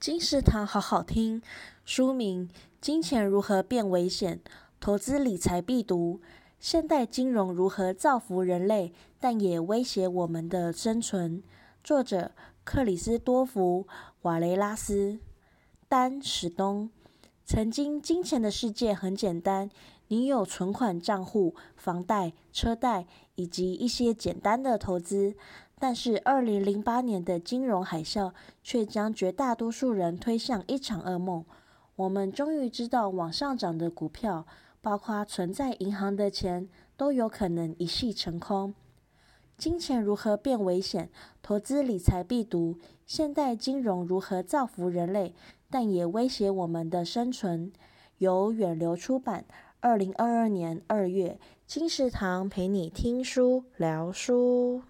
金石堂好好听，书名《金钱如何变危险？投资理财必读。现代金融如何造福人类，但也威胁我们的生存》。作者：克里斯多福·瓦雷拉斯，丹·史东。曾经，金钱的世界很简单，你有存款账户、房贷、车贷，以及一些简单的投资。但是，二零零八年的金融海啸却将绝大多数人推向一场噩梦。我们终于知道，往上涨的股票，包括存在银行的钱，都有可能一夕成空。金钱如何变危险？投资理财必读。现代金融如何造福人类，但也威胁我们的生存。由远流出版，二零二二年二月。金石堂陪你听书聊书。